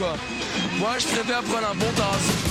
Moi, je préfère prendre un bon tasse.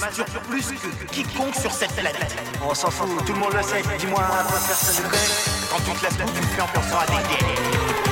Masturbes plus que quiconque sur cette planète. On s'en fout, tout le monde le sait. Dis-moi, personne ne connaît. Quand tu te tout, tu fais en pensant à des gays.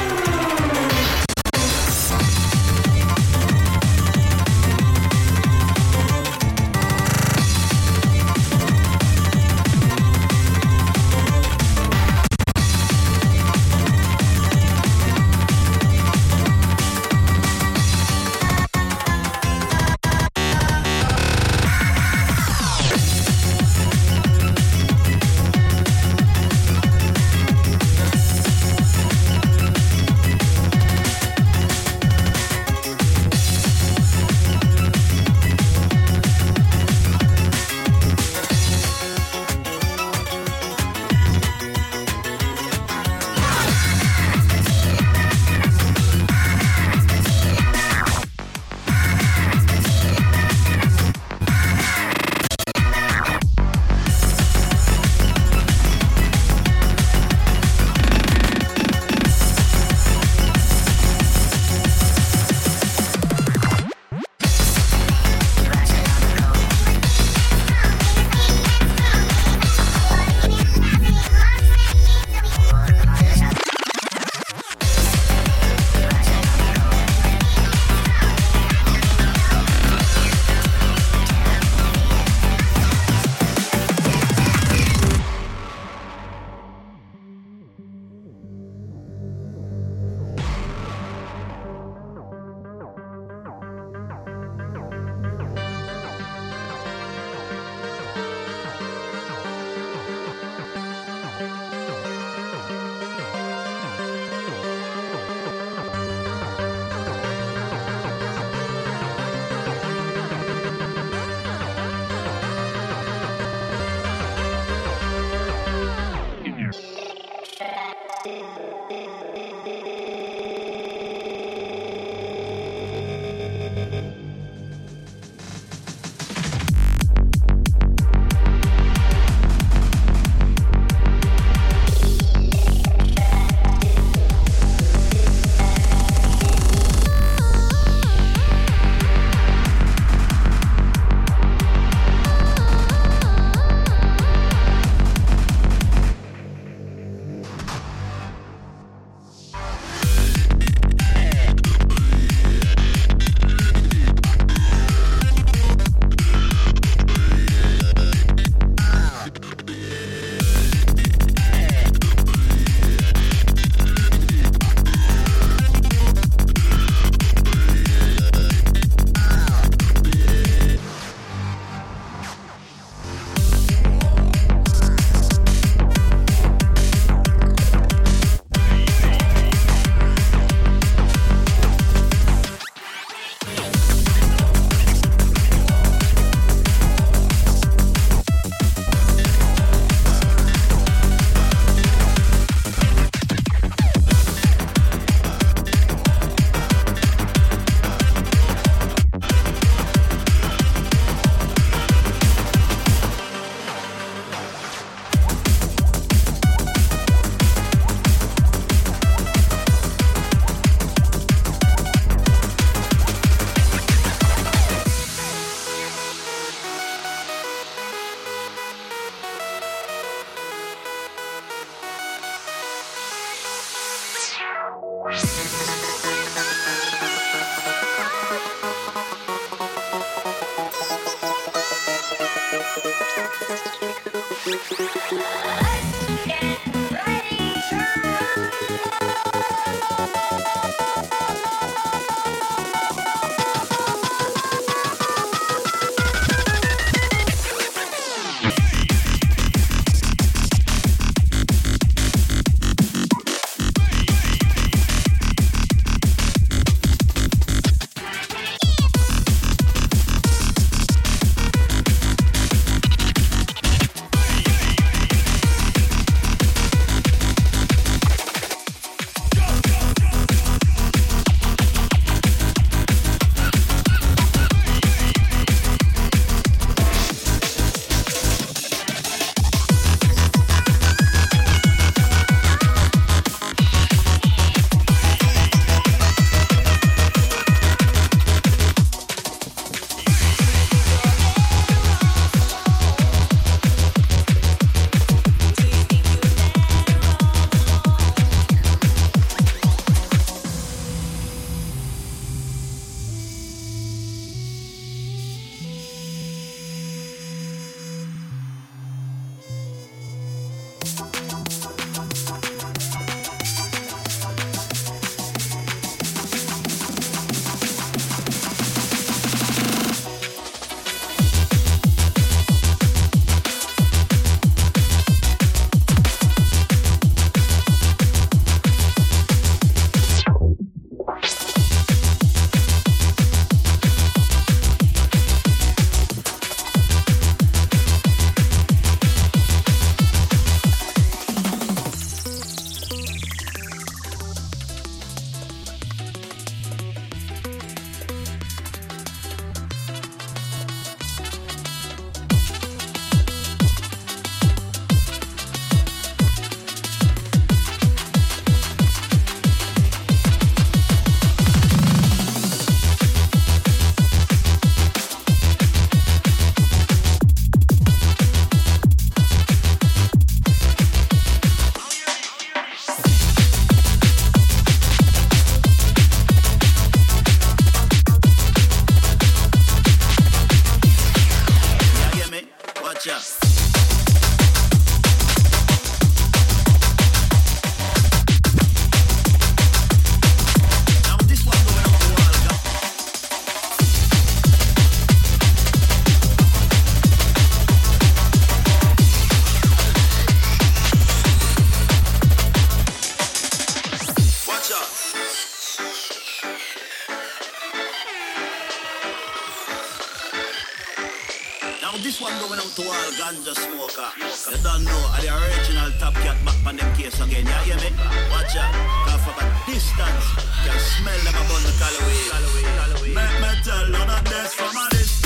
This one going out to all ganja smoker. You don't know, are the original top cat back on them case again. You hear me? Watch out, cause from a distance, can smell them about the Callaway. Make me tell you that that's from a distance.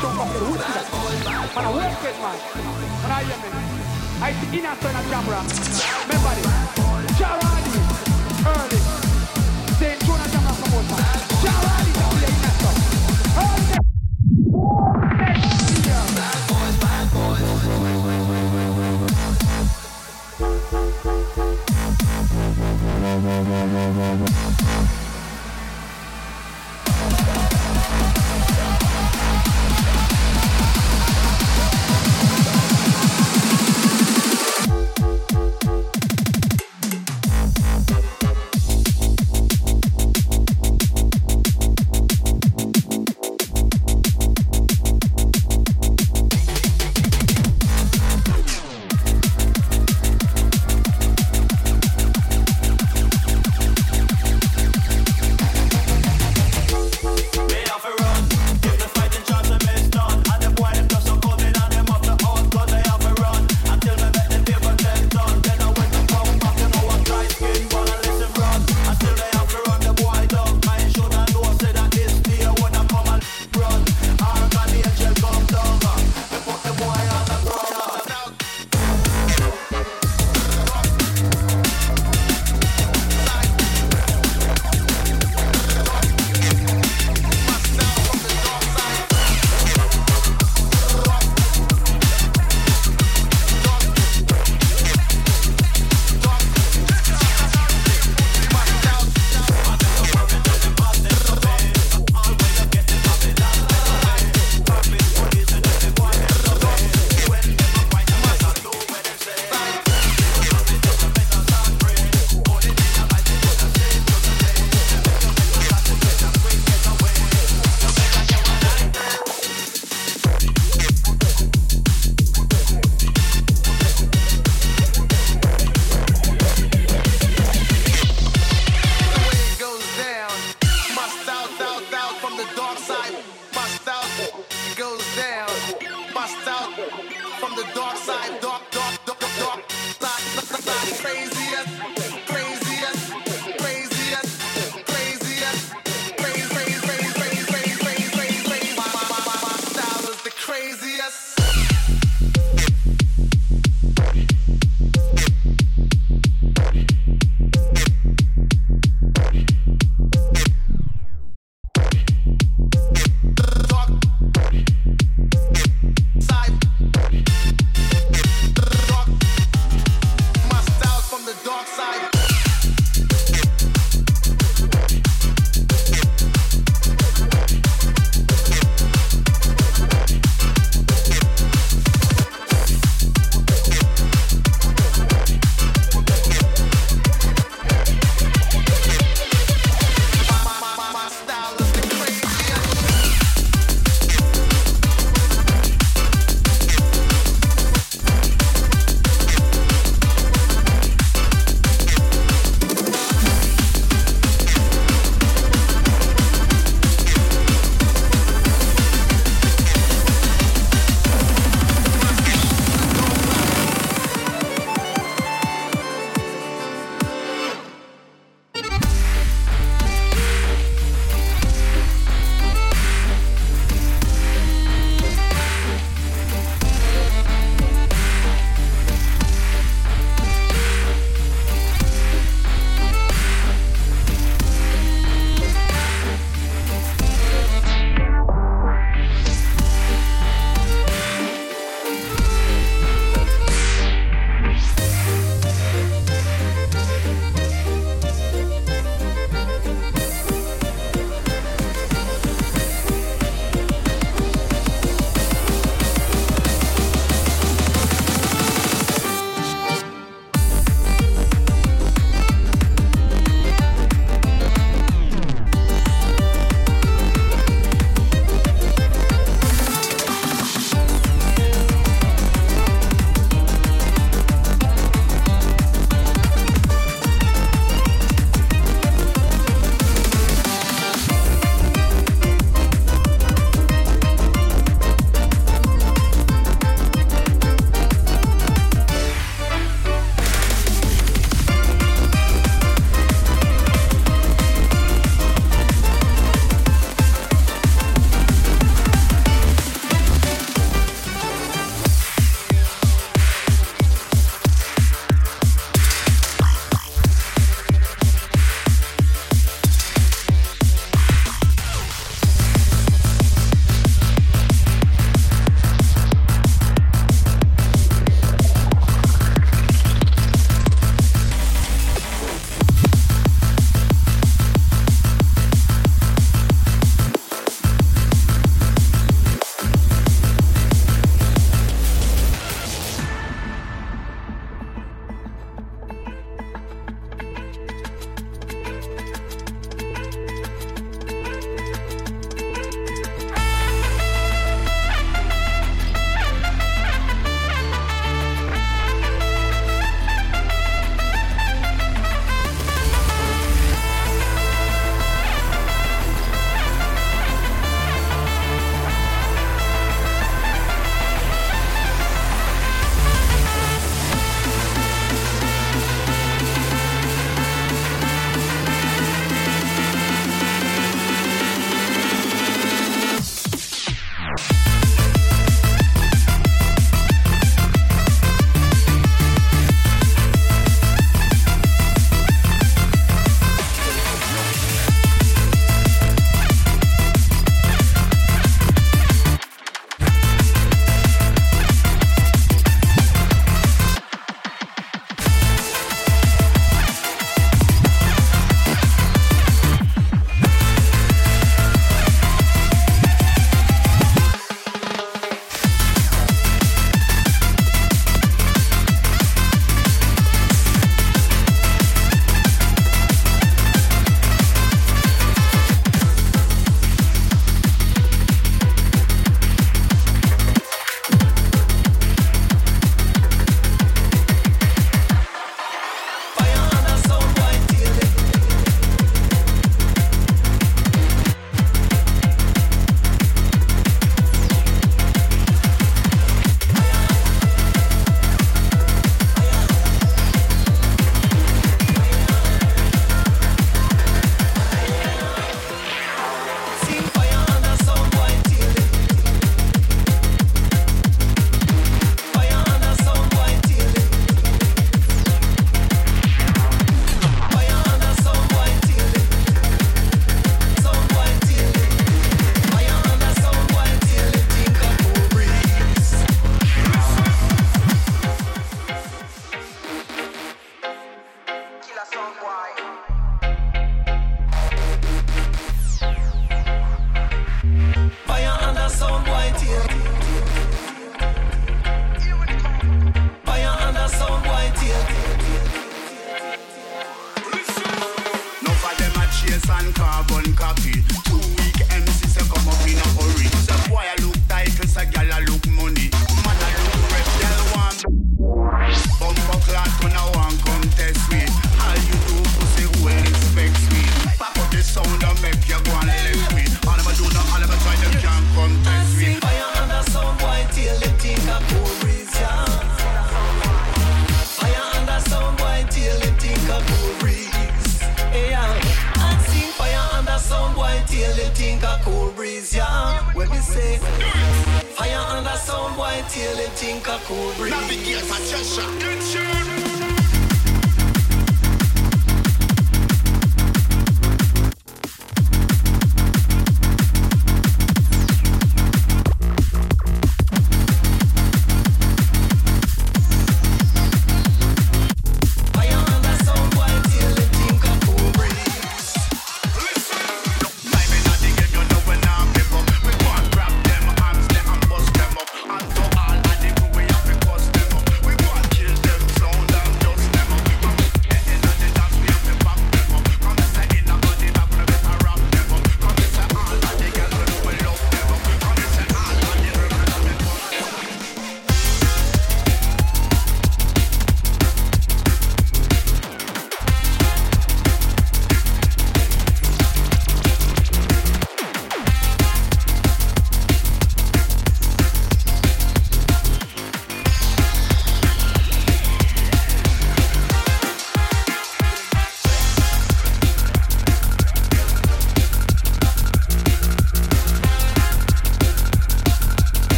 son cualquier justicia. Para man. I see innocent and camera. Early. Same tune and